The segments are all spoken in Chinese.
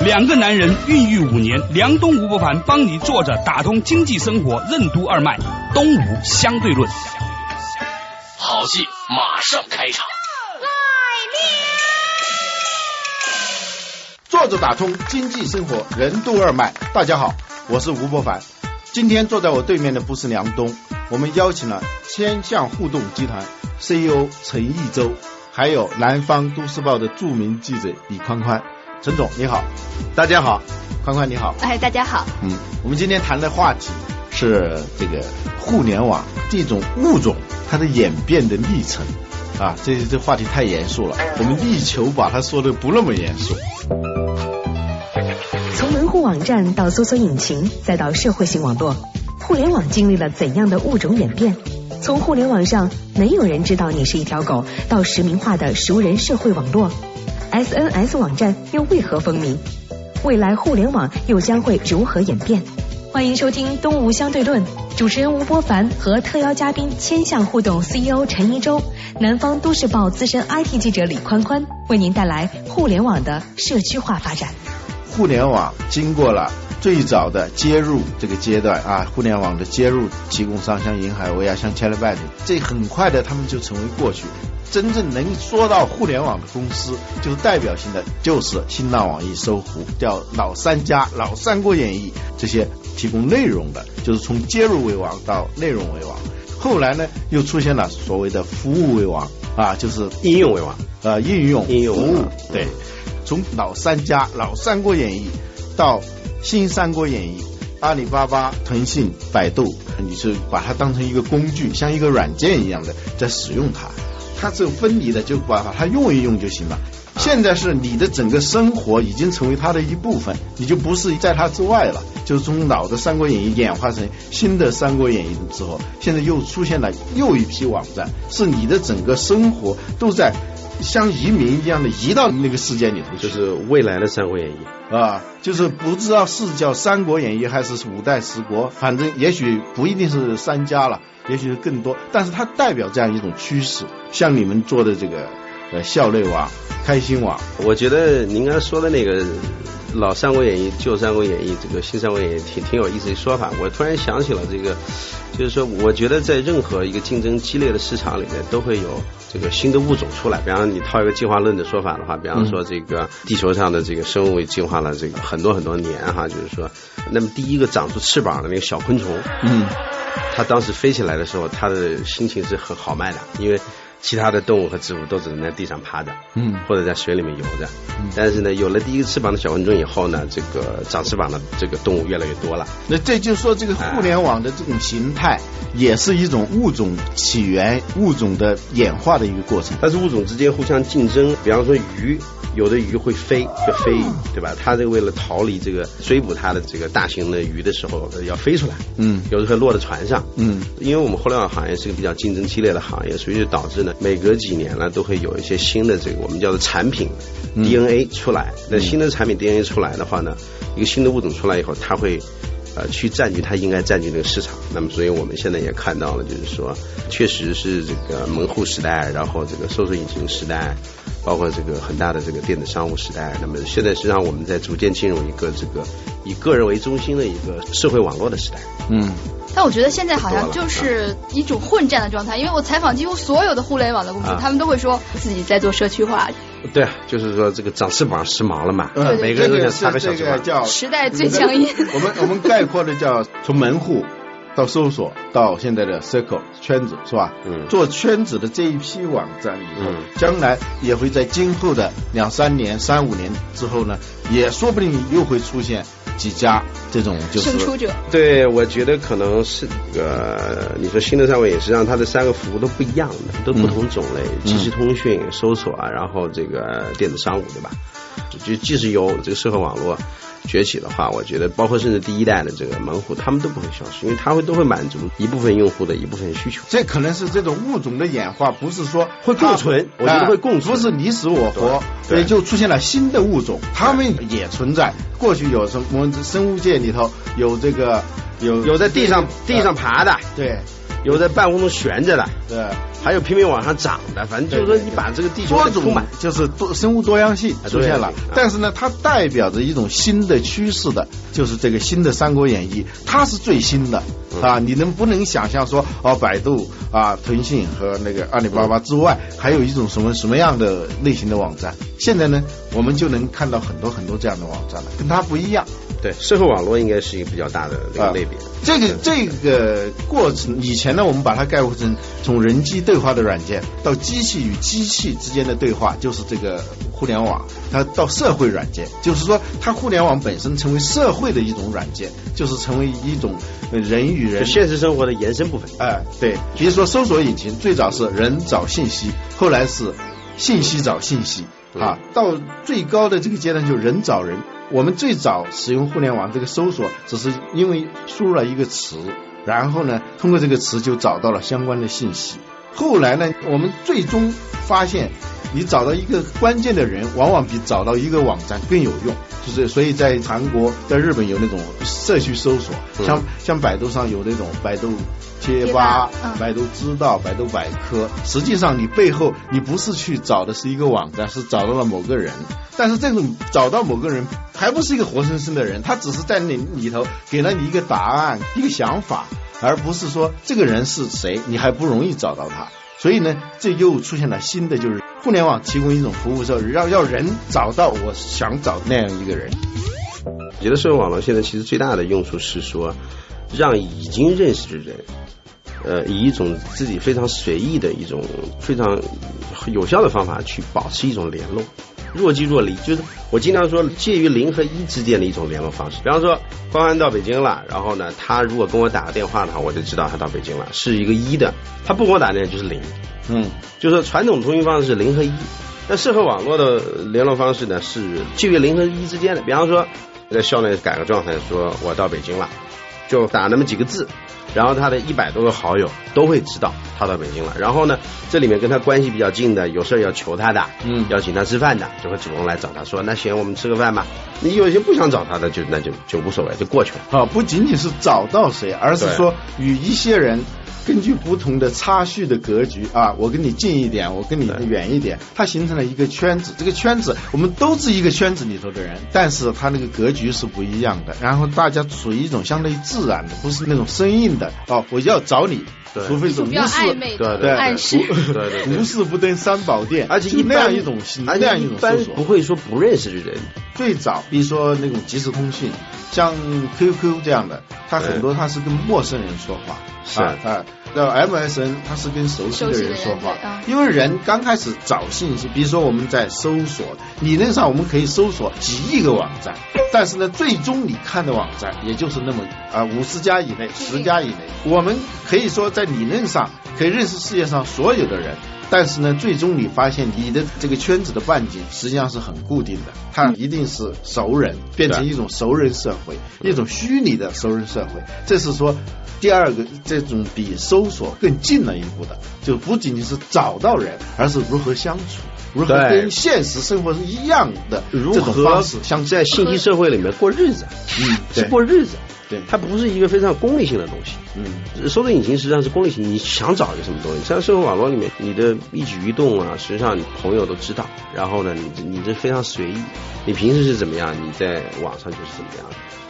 两个男人孕育五年，梁东吴伯凡帮你坐着打通经济生活任督二脉，东吴相对论。好戏马上开场。来坐着打通经济生活任督二脉，大家好，我是吴伯凡。今天坐在我对面的不是梁东，我们邀请了千象互动集团 CEO 陈义洲，还有南方都市报的著名记者李宽宽。陈总你好，大家好，宽宽你好，哎，大家好。嗯，我们今天谈的话题是这个互联网这种物种它的演变的历程。啊，这这话题太严肃了，我们力求把它说的不那么严肃。从门户网站到搜索引擎，再到社会性网络，互联网经历了怎样的物种演变？从互联网上没有人知道你是一条狗，到实名化的熟人社会网络，SNS 网站又为何风靡？未来互联网又将会如何演变？欢迎收听《东吴相对论》，主持人吴波凡和特邀嘉宾千向互动 CEO 陈一舟，南方都市报资深 IT 记者李宽宽，为您带来互联网的社区化发展。互联网经过了最早的接入这个阶段啊，互联网的接入提供商像银海威啊，像 c h e l e b a t 这很快的他们就成为过去。真正能说到互联网的公司，就代表性的就是新浪、网易、搜狐，叫老三家、老三国演义这些提供内容的，就是从接入为王到内容为王。后来呢，又出现了所谓的服务为王啊，就是应用为王，呃，应用、应用服务，对。从老三家、老三国演义到新三国演义，阿里巴巴、腾讯、百度，你是把它当成一个工具，像一个软件一样的在使用它。它只有分离的，就把把它用一用就行了。现在是你的整个生活已经成为它的一部分，你就不是在它之外了。就是从老的三国演义演化成新的三国演义之后，现在又出现了又一批网站，是你的整个生活都在。像移民一样的移到那个世界里头，就是未来的《三国演义》啊，就是不知道是叫《三国演义》还是五代十国，反正也许不一定是三家了，也许是更多，但是它代表这样一种趋势。像你们做的这个呃校内网、开心网，我觉得您刚才说的那个老《三国演义》、旧《三国演义》、这个新《三国演义》挺挺有意思的说法。我突然想起了这个，就是说，我觉得在任何一个竞争激烈的市场里面，都会有。这个新的物种出来，比方你套一个进化论的说法的话，比方说这个地球上的这个生物进化了这个很多很多年哈，就是说，那么第一个长出翅膀的那个小昆虫，嗯，它当时飞起来的时候，它的心情是很豪迈的，因为。其他的动物和植物都只能在地上趴着，嗯，或者在水里面游着。但是呢，有了第一个翅膀的小昆虫以后呢，这个长翅膀的这个动物越来越多了。那这就说这个互联网的这种形态，也是一种物种起源、物种的演化的一个过程。但是物种之间互相竞争，比方说鱼。有的鱼会飞，会飞鱼，对吧？它这个为了逃离这个追捕它的这个大型的鱼的时候，要飞出来。嗯，有的会落在船上。嗯，因为我们互联网行业是个比较竞争激烈的行业，所以就导致呢，每隔几年呢，都会有一些新的这个我们叫做产品 DNA 出来。那新的产品 DNA 出来的话呢，一个新的物种出来以后，它会。呃，去占据它应该占据那个市场，那么所以我们现在也看到了，就是说，确实是这个门户时代，然后这个搜索引擎时代，包括这个很大的这个电子商务时代，那么现在实际上我们在逐渐进入一个这个以个人为中心的一个社会网络的时代。嗯。但我觉得现在好像就是一种混战的状态，因为我采访几乎所有的互联网的公司，他们都会说自己在做社区化。对啊，就是说这个长翅膀时髦了嘛，嗯每个人都想插个小翅膀。时代最强音。我们我们概括的叫从门户到搜索到现在的 circle 圈子是吧？嗯。做圈子的这一批网站以后，将来也会在今后的两三年、三五年之后呢，也说不定又会出现。几家这种就是胜出者，对我觉得可能是呃，你说新的三位，也是让它的三个服务都不一样的，都不同种类，即时通讯、搜索啊，然后这个电子商务，对吧？就即使有这个社会网络崛起的话，我觉得包括甚至第一代的这个门户，他们都不会消失，因为它会都会满足一部分用户的一部分需求。这可能是这种物种的演化，不是说会共存，我觉得会共存，不是你死我活，所以就出现了新的物种，他们也存在。过去有什么？生物界里头有这个有有在地上地上爬的，对。有在半空中悬着的，对，还有拼命往上涨的，反正就是说你把这个地球多种就是多生物多样性出现了。但是呢，它代表着一种新的趋势的，就是这个新的《三国演义》，它是最新的啊！你能不能想象说，哦，百度啊、腾讯和那个阿里巴巴之外，还有一种什么什么样的类型的网站？现在呢，我们就能看到很多很多这样的网站了，跟它不一样。对，社会网络应该是一个比较大的那个类别。这个这个过程，以前呢，我们把它概括成从人机对话的软件到机器与机器之间的对话，就是这个互联网。它到社会软件，就是说它互联网本身成为社会的一种软件，就是成为一种人与人现实生活的延伸部分。哎，对，比如说搜索引擎最早是人找信息，后来是信息找信息啊，到最高的这个阶段就人找人。我们最早使用互联网这个搜索，只是因为输入了一个词，然后呢，通过这个词就找到了相关的信息。后来呢，我们最终发现，你找到一个关键的人，往往比找到一个网站更有用。就是所以在韩国、在日本有那种社区搜索，像像百度上有那种百度贴吧、百度知道、百度百科。实际上你背后你不是去找的是一个网站，是找到了某个人。但是这种找到某个人，还不是一个活生生的人，他只是在那里头给了你一个答案、一个想法，而不是说这个人是谁，你还不容易找到他。所以呢，这又出现了新的，就是互联网提供一种服务时候，要要人找到我想找那样一个人。我觉得社会网络现在其实最大的用处是说，让已经认识的人，呃，以一种自己非常随意的一种非常有效的方法去保持一种联络。若即若离，就是我经常说介于零和一之间的一种联络方式。比方说，欢欢到北京了，然后呢，他如果跟我打个电话的话，我就知道他到北京了，是一个一的。他不跟我打电话就是零，嗯，就是传统通讯方式是零和一，那社会网络的联络方式呢是介于零和一之间的。比方说，在校内改个状态，说我到北京了，就打那么几个字。然后他的一百多个好友都会知道他到北京了。然后呢，这里面跟他关系比较近的，有事要求他的，嗯，要请他吃饭的，就会主动来找他说：“那行，我们吃个饭吧。”你有些不想找他的，就那就就无所谓，就过去了。啊，不仅仅是找到谁，而是说与一些人。根据不同的差序的格局啊，我跟你近一点，我跟你远一点，它形成了一个圈子。这个圈子我们都是一个圈子里头的人，但是它那个格局是不一样的。然后大家处于一种相对自然的，不是那种生硬的哦。我要找你，除非是无事对对暗示，对对无事不登三宝殿，而且那样一种那样一种搜索不会说不认识的人。最早比如说那种即时通讯，像 QQ 这样的，它很多它是跟陌生人说话。是啊，那 MSN 它是跟熟悉的人说话，因为人刚开始找信息，比如说我们在搜索，理论上我们可以搜索几亿个网站，但是呢，最终你看的网站也就是那么啊五十家以内、十家以内，我们可以说在理论上可以认识世界上所有的人。但是呢，最终你发现你的这个圈子的半径实际上是很固定的，它一定是熟人，变成一种熟人社会，一种虚拟的熟人社会。这是说第二个这种比搜索更近了一步的，就不仅仅是找到人，而是如何相处，如何跟现实生活是一样的如何像在信息社会里面过日子，嗯，是过日子。对，它不是一个非常功利性的东西。嗯，搜索引擎实际上是功利性，你想找一个什么东西，像社会网络里面，你的一举一动啊，实际上你朋友都知道。然后呢，你你这非常随意，你平时是怎么样，你在网上就是怎么样。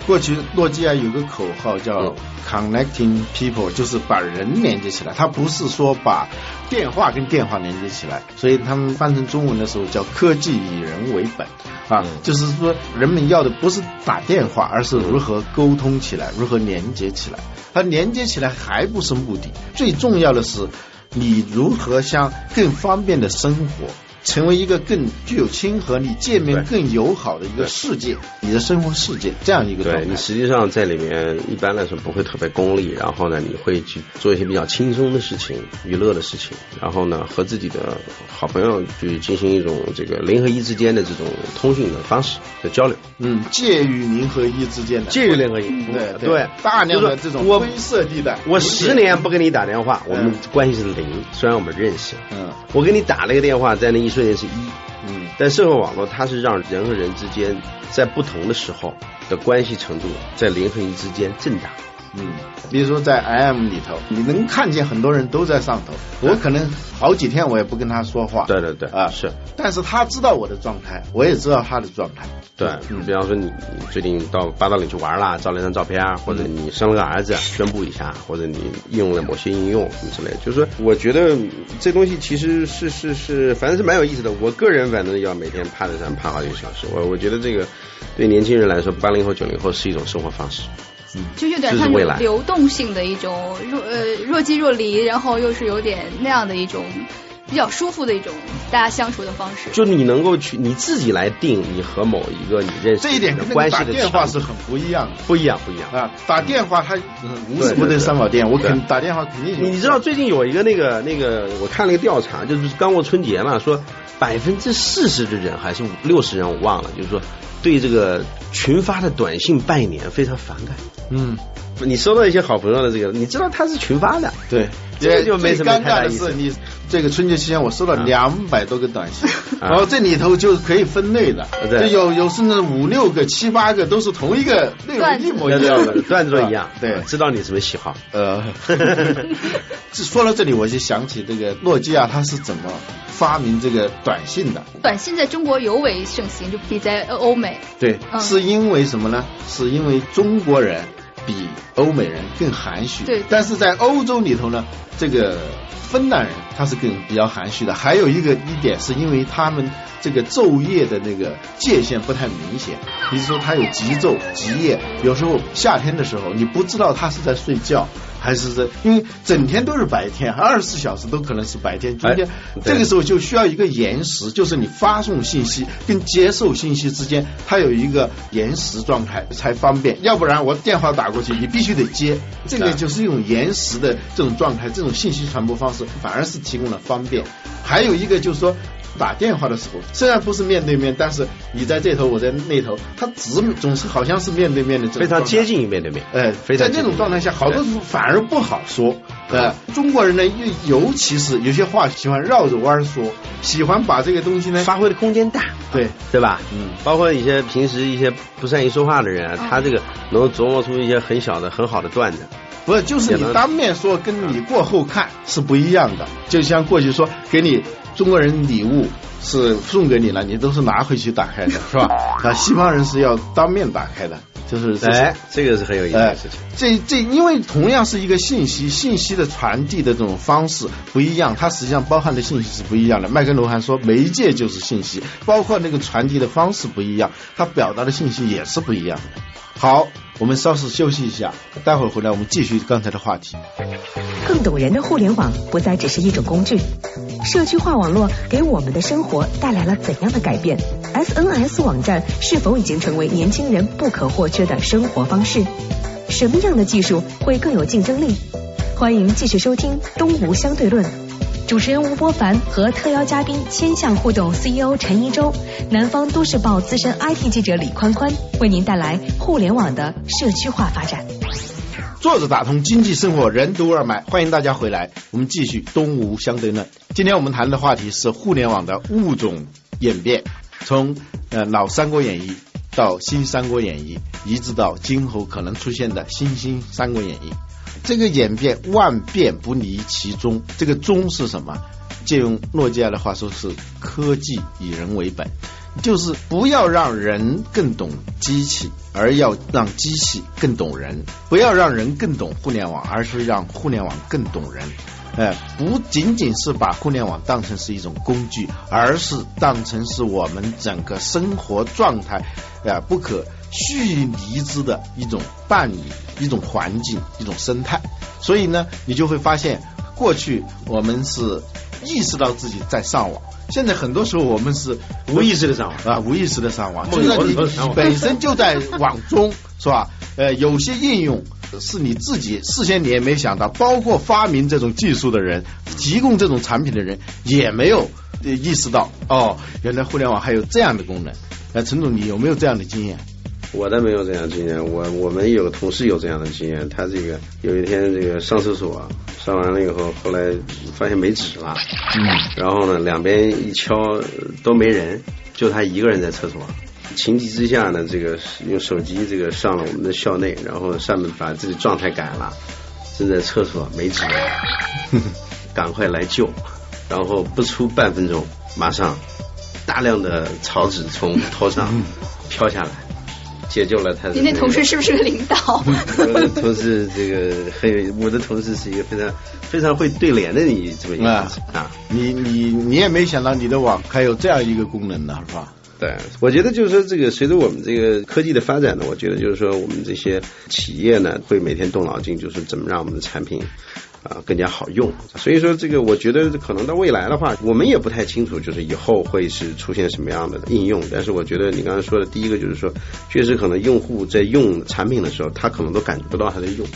过去诺基亚有个口号叫 “connecting people”，就是把人连接起来。它不是说把电话跟电话连接起来，所以他们翻成中文的时候叫“科技以人为本”。啊，就是说人们要的不是打电话，而是如何沟通起起来，如何连接起来。它连接起来还不是目的，最重要的是你如何向更方便的生活。成为一个更具有亲和力、界面更友好的一个世界，你的生活世界这样一个状态。对你实际上在里面一般来说不会特别功利，然后呢，你会去做一些比较轻松的事情、娱乐的事情，然后呢，和自己的好朋友去进行一种这个零和一之间的这种通讯的方式的交流。嗯，介于零和一之间的，介于零和一，对对，大量的这种灰色地带。我十年不给你打电话，我们关系是零，虽然我们认识。嗯，我给你打了一个电话，在那一这也是一。嗯，但社会网络它是让人和人之间在不同的时候的关系程度在零和一之间震荡。嗯，比如说在 IM 里头，你能看见很多人都在上头，我可能好几天我也不跟他说话。对对对，啊是，但是他知道我的状态，我也知道他的状态。对，你比方说你你最近到八道岭去玩了，照了一张照片，或者你生了个儿子，宣布一下，或者你用了某些应用什么之类，就是说，我觉得这东西其实是是是，反正是蛮有意思的。我个人反正要每天趴在上趴好几个小时，我我觉得这个对年轻人来说，八零后九零后是一种生活方式。就有点像流动性的一种若呃若即若离，然后又是有点那样的一种比较舒服的一种大家相处的方式。就你能够去你自己来定你和某一个你认识这一点的关系的电话是很不一样的，不一样不一样啊！打电话他无时不能上网店，我肯打电话肯定。你知道最近有一个那个那个我看了一个调查，就是刚过春节嘛，说百分之四十的人还是六十人我忘了，就是说对这个群发的短信拜年非常反感。嗯，你收到一些好朋友的这个，你知道他是群发的，对，这就没什么尴尬的是，你这个春节期间我收到两百多个短信，然后这里头就可以分类的，就有有甚至五六个、七八个都是同一个 内容一模一样的，段子都一样，对，知道你什么喜好。呃，说到这里，我就想起这个诺基亚它是怎么发明这个短信的。短信在中国尤为盛行，就比在欧美。对，是因为什么呢？是因为中国人。比欧美人更含蓄，对，但是在欧洲里头呢，这个芬兰人他是更比较含蓄的。还有一个一点是因为他们这个昼夜的那个界限不太明显，比如说他有极昼极夜，有时候夏天的时候你不知道他是在睡觉。还是这，因为整天都是白天，二十四小时都可能是白天。中间这个时候就需要一个延时，就是你发送信息跟接受信息之间，它有一个延时状态才方便。要不然我电话打过去，你必须得接，这个就是一种延时的这种状态，这种信息传播方式反而是提供了方便。还有一个就是说。打电话的时候，虽然不是面对面，但是你在这头，我在那头，他只总是好像是面对面的，非常接近于面对面。哎，非常在这种状态下，好多时候反而不好说。呃，中国人呢，又尤其是有些话喜欢绕着弯说，喜欢把这个东西呢发挥的空间大，对对吧？嗯，包括一些平时一些不善于说话的人，他这个能琢磨出一些很小的很好的段子。不是，就是你当面说，跟你过后看是不一样的。就像过去说给你。中国人礼物是送给你了，你都是拿回去打开的，是吧？啊，西方人是要当面打开的，就是哎，这个是很有意思的事情。这这，因为同样是一个信息，信息的传递的这种方式不一样，它实际上包含的信息是不一样的。麦克罗汉说，媒介就是信息，包括那个传递的方式不一样，它表达的信息也是不一样的。好。我们稍事休息一下，待会儿回来我们继续刚才的话题。更懂人的互联网不再只是一种工具，社区化网络给我们的生活带来了怎样的改变？SNS 网站是否已经成为年轻人不可或缺的生活方式？什么样的技术会更有竞争力？欢迎继续收听《东吴相对论》。主持人吴伯凡和特邀嘉宾千向互动 CEO 陈一舟，南方都市报资深 IT 记者李宽宽为您带来互联网的社区化发展。坐着打通经济生活任督二脉，欢迎大家回来，我们继续东吴相对论。今天我们谈的话题是互联网的物种演变，从呃老三国演义到新三国演义，一直到今后可能出现的新兴三国演义。这个演变万变不离其宗，这个宗是什么？借用诺基亚的话说，是科技以人为本，就是不要让人更懂机器，而要让机器更懂人；不要让人更懂互联网，而是让互联网更懂人。哎，不仅仅是把互联网当成是一种工具，而是当成是我们整个生活状态啊不可。蓄离之的一种伴侣、一种环境、一种生态，所以呢，你就会发现，过去我们是意识到自己在上网，现在很多时候我们是无意识的上网啊，无意识的上网，就是你本身就在网中，是吧？呃，有些应用是你自己事先你也没想到，包括发明这种技术的人，提供这种产品的人也没有意识到，哦，原来互联网还有这样的功能。那陈总，你有没有这样的经验？我倒没有这样经验，我我们有个同事有这样的经验，他这个有一天这个上厕所，上完了以后，后来发现没纸了，嗯，然后呢，两边一敲都没人，就他一个人在厕所，情急之下呢，这个用手机这个上了我们的校内，然后上面把自己状态改了，正在厕所没纸，赶快来救，然后不出半分钟，马上大量的草纸从头上 飘下来。解救了他。您那同事是不是个领导？我的同事这个很，我的同事是一个非常非常会对联的你这么一个啊。你你你也没想到你的网还有这样一个功能呢，是吧？对，我觉得就是说，这个随着我们这个科技的发展呢，我觉得就是说，我们这些企业呢，会每天动脑筋，就是怎么让我们的产品。啊，更加好用，所以说这个我觉得可能到未来的话，我们也不太清楚，就是以后会是出现什么样的应用。但是我觉得你刚才说的第一个就是说，确实可能用户在用产品的时候，他可能都感觉不到他在用，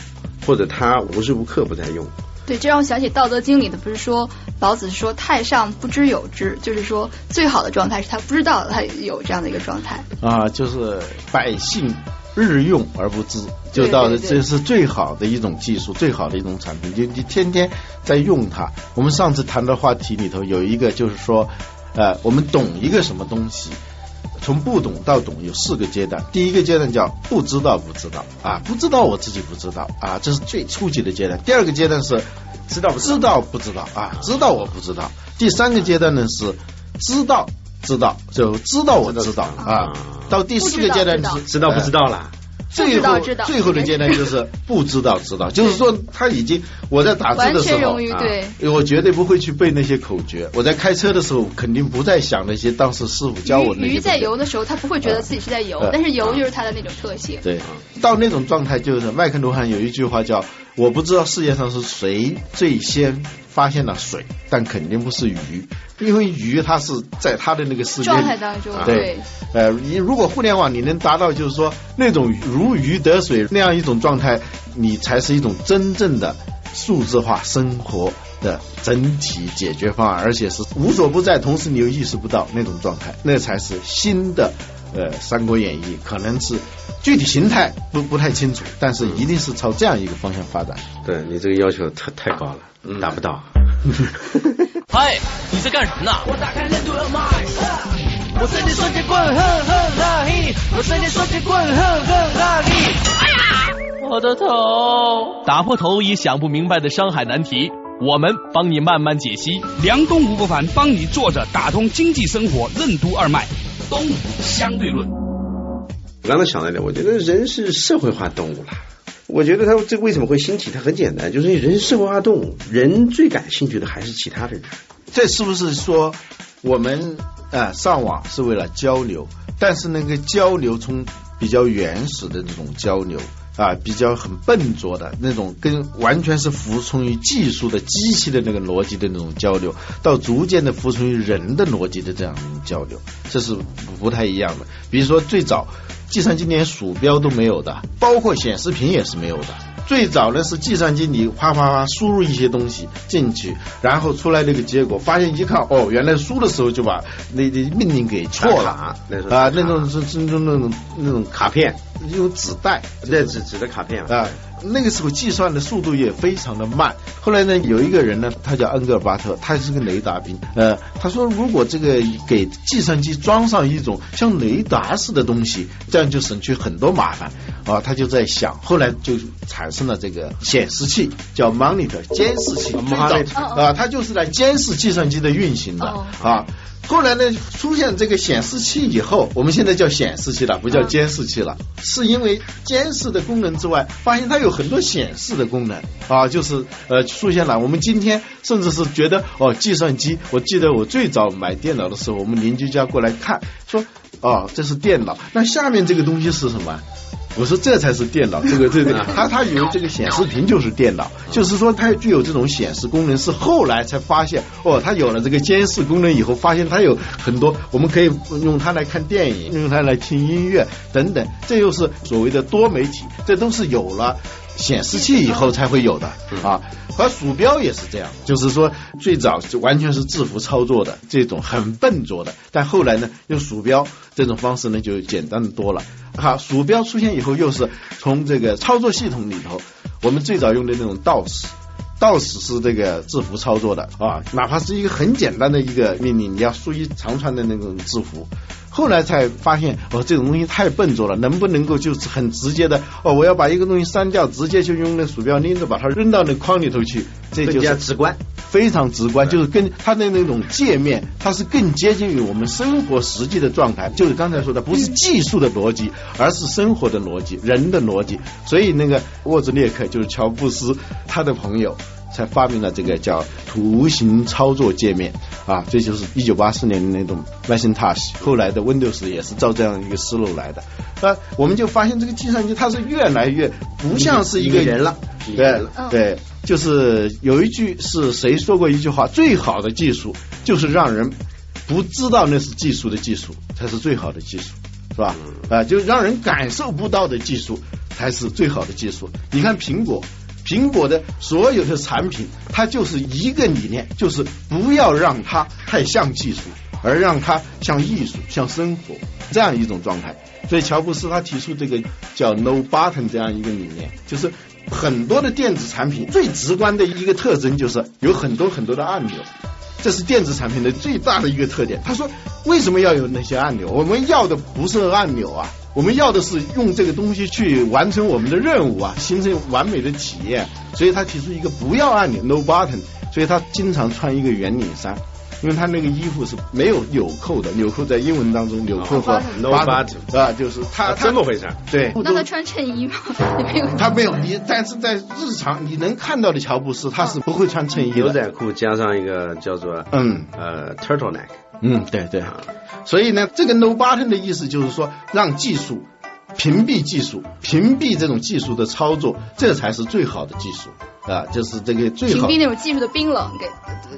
或者他无时无刻不在用。对，这让我想起《道德经》里的，不是说老子说太上不知有之，就是说最好的状态是他不知道他有这样的一个状态。啊，就是百姓。日用而不知，就到这是最好的一种技术，最好的一种产品，就你天天在用它。我们上次谈的话题里头有一个，就是说，呃，我们懂一个什么东西，从不懂到懂有四个阶段。第一个阶段叫不知道不知道啊，不知道我自己不知道啊，这是最初级的阶段。第二个阶段是知道知道不知道啊，知道我不知道。第三个阶段呢是知道知道就知道我知道啊。到第四个阶段是知道不知道了，最后最后的阶段就是不知道知道，就是说他已经我在打字的时候啊，我绝对不会去背那些口诀。我在开车的时候肯定不再想那些当时师傅教我那些。鱼在游的时候，他不会觉得自己是在游，但是游就是他的那种特性。对，到那种状态就是麦克卢汉有一句话叫“我不知道世界上是谁最先发现了水，但肯定不是鱼”。因为鱼它是在它的那个世界状态当中，对，呃，你如果互联网你能达到就是说那种如鱼得水那样一种状态，你才是一种真正的数字化生活的整体解决方案，而且是无所不在，同时你又意识不到那种状态，那才是新的呃《三国演义》，可能是具体形态不不太清楚，但是一定是朝这样一个方向发展。对你这个要求太太高了，达不到。嗨，你在干什么呢？我打开任督二脉，我瞬间双截棍，哼哼哈嘿，我瞬间双截棍，哼哼哈嘿。哎呀，我的头！打破头也想不明白的伤海难题，我们帮你慢慢解析。梁东吴不凡帮你坐着打通经济生活任督二脉，东吴相对论。我刚才想了一点，我觉得人是社会化动物了。我觉得他这为什么会兴起？它很简单，就是人社会化动物，人最感兴趣的还是其他的人。这是不是说我们啊上网是为了交流？但是那个交流从比较原始的这种交流啊，比较很笨拙的那种，跟完全是服从于技术的机器的那个逻辑的那种交流，到逐渐的服从于人的逻辑的这样交流，这是不太一样的。比如说最早。计算机连鼠标都没有的，包括显示屏也是没有的。最早呢是计算机，你哗哗哗输入一些东西进去，然后出来那个结果，发现一看，哦，原来输的时候就把那那命令给错了啊，那种是是那种那种那种卡片，用纸袋，那纸纸的卡片啊。那个时候计算的速度也非常的慢。后来呢，有一个人呢，他叫恩格尔巴特，他是个雷达兵。呃，他说如果这个给计算机装上一种像雷达似的东西，这样就省去很多麻烦啊。他就在想，后来就产生了这个显示器，叫 monitor 监视器。啊，它就是来监视计算机的运行的啊。后来呢，出现这个显示器以后，我们现在叫显示器了，不叫监视器了，是因为监视的功能之外，发现它有很多显示的功能啊，就是呃出现了。我们今天甚至是觉得哦，计算机，我记得我最早买电脑的时候，我们邻居家过来看，说哦，这是电脑，那下面这个东西是什么？我说这才是电脑，这个这个，他他以为这个显示屏就是电脑，就是说它具有这种显示功能，是后来才发现哦，它有了这个监视功能以后，发现它有很多，我们可以用它来看电影，用它来听音乐等等，这又是所谓的多媒体，这都是有了。显示器以后才会有的啊，而鼠标也是这样，就是说最早就完全是字符操作的这种很笨拙的，但后来呢，用鼠标这种方式呢就简单的多了。好，鼠标出现以后，又是从这个操作系统里头，我们最早用的那种 DOS，DOS 是这个字符操作的啊，哪怕是一个很简单的一个命令，你要输一长串的那种字符。后来才发现，哦，这种东西太笨拙了，能不能够就是很直接的，哦，我要把一个东西删掉，直接就用那鼠标拎着把它扔到那框里头去，这就是直观，非常直观，就是跟它的那种界面，它是更接近于我们生活实际的状态，就是刚才说的，不是技术的逻辑，而是生活的逻辑，人的逻辑。所以那个沃兹列克就是乔布斯他的朋友。才发明了这个叫图形操作界面啊，这就是一九八四年的那种 Macintosh，后来的 Windows 也是照这样一个思路来的。那我们就发现这个计算机它是越来越不像是一个人了，对对，就是有一句是谁说过一句话，最好的技术就是让人不知道那是技术的技术才是最好的技术，是吧？啊，就让人感受不到的技术才是最好的技术。你看苹果。苹果的所有的产品，它就是一个理念，就是不要让它太像技术，而让它像艺术、像生活这样一种状态。所以乔布斯他提出这个叫 No Button 这样一个理念，就是很多的电子产品最直观的一个特征就是有很多很多的按钮，这是电子产品的最大的一个特点。他说为什么要有那些按钮？我们要的不是按钮啊。我们要的是用这个东西去完成我们的任务啊，形成完美的体验。所以他提出一个不要按钮，no button。所以他经常穿一个圆领衫，因为他那个衣服是没有纽扣的，纽扣在英文当中纽扣和 no button 啊，就是他这么回事。对，那他穿衬衣吗？没有，他没有。你但是在日常你能看到的乔布斯，他是不会穿衬衣的，牛仔裤加上一个叫做嗯呃 turtleneck。嗯，对对。所以呢，这个 no button 的意思就是说，让技术屏蔽技术，屏蔽这种技术的操作，这才是最好的技术啊，就是这个最好屏蔽那种技术的冰冷，给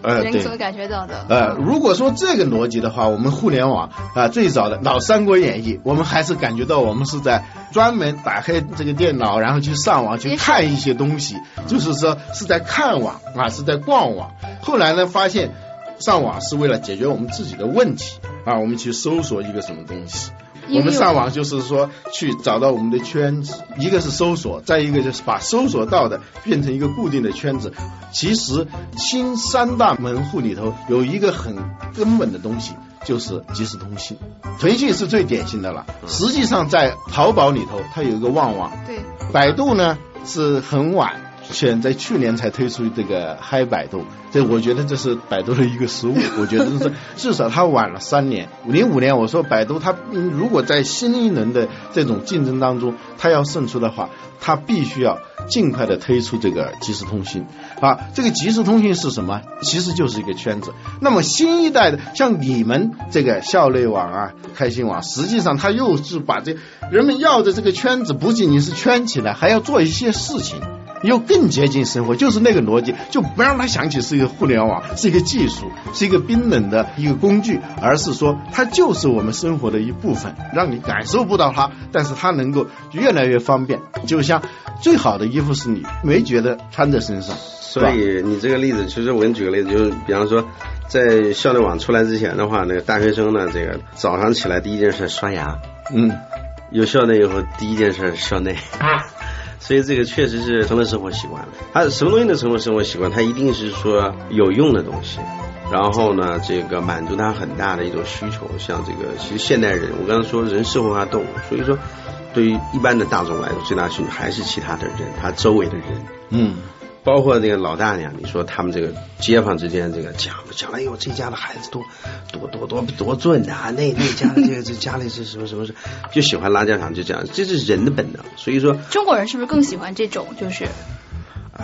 人所感觉到的。呃，如果说这个逻辑的话，我们互联网啊，最早的老《三国演义》，我们还是感觉到我们是在专门打开这个电脑，然后去上网去看一些东西，就是说是在看网啊，是在逛网。后来呢，发现。上网是为了解决我们自己的问题啊，我们去搜索一个什么东西。我们上网就是说去找到我们的圈子，一个是搜索，再一个就是把搜索到的变成一个固定的圈子。其实新三大门户里头有一个很根本的东西，就是即时通信。腾讯是最典型的了。实际上在淘宝里头，它有一个旺旺。对。百度呢是很晚。现在去年才推出这个嗨百度，这我觉得这是百度的一个失误。我觉得是至少它晚了三年，零五年我说百度它如果在新一轮的这种竞争当中，它要胜出的话，它必须要尽快的推出这个即时通讯啊。这个即时通讯是什么？其实就是一个圈子。那么新一代的像你们这个校内网啊、开心网，实际上它又是把这人们要的这个圈子不仅仅是圈起来，还要做一些事情。又更接近生活，就是那个逻辑，就不让他想起是一个互联网，是一个技术，是一个冰冷的一个工具，而是说它就是我们生活的一部分，让你感受不到它，但是它能够越来越方便。就像最好的衣服是你没觉得穿在身上，所以你这个例子，其实我给你举个例子，就是比方说在校内网出来之前的话，那个大学生呢，这个早上起来第一件事刷牙，嗯，有校内以后第一件事校内。所以这个确实是成了生活习惯了。它什么东西能成为生活习惯？它一定是说有用的东西，然后呢，这个满足他很大的一种需求。像这个，其实现代人，我刚才说人社会化动物，所以说对于一般的大众来说，最大需求还是其他的人，他周围的人。嗯。包括那个老大娘，你说他们这个街坊之间这个讲讲，哎呦，这家的孩子多多多多多俊啊，那那家的这个这家里是什么什么是，就喜欢拉家常，就这样，这是人的本能。所以说，中国人是不是更喜欢这种就是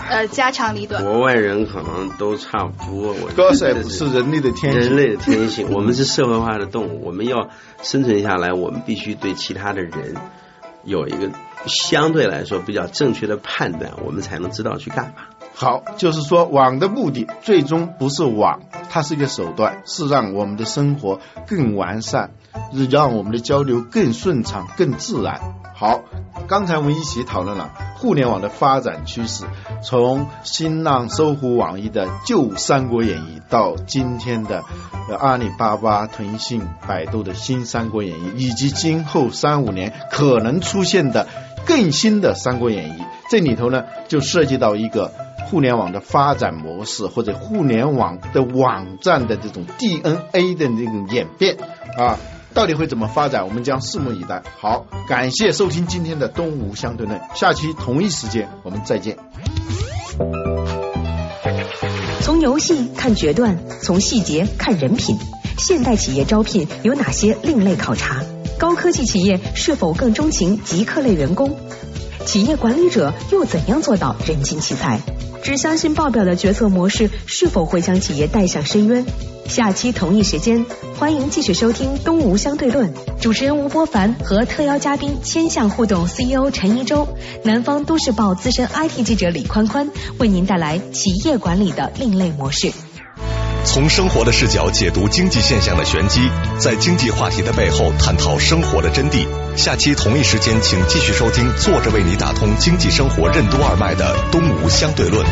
呃家长里短？国外人可能都差不多。高塞不是人类的天性，人类的天性。我们是社会化的动物，我们要生存下来，我们必须对其他的人有一个相对来说比较正确的判断，我们才能知道去干嘛。好，就是说网的目的最终不是网，它是一个手段，是让我们的生活更完善，让我们的交流更顺畅、更自然。好，刚才我们一起讨论了互联网的发展趋势，从新浪、搜狐、网易的旧《三国演义》到今天的阿里巴巴、腾讯、百度的新《三国演义》，以及今后三五年可能出现的更新的《三国演义》，这里头呢就涉及到一个。互联网的发展模式，或者互联网的网站的这种 DNA 的那种演变啊，到底会怎么发展？我们将拭目以待。好，感谢收听今天的东吴相对论，下期同一时间我们再见。从游戏看决断，从细节看人品。现代企业招聘有哪些另类考察？高科技企业是否更钟情极客类员工？企业管理者又怎样做到人尽其才？只相信报表的决策模式是否会将企业带向深渊？下期同一时间，欢迎继续收听《东吴相对论》，主持人吴波凡和特邀嘉宾千向互动 CEO 陈一舟，南方都市报资深 IT 记者李宽宽，为您带来企业管理的另类模式。从生活的视角解读经济现象的玄机，在经济话题的背后探讨生活的真谛。下期同一时间，请继续收听，坐着为你打通经济生活任督二脉的《东吴相对论》。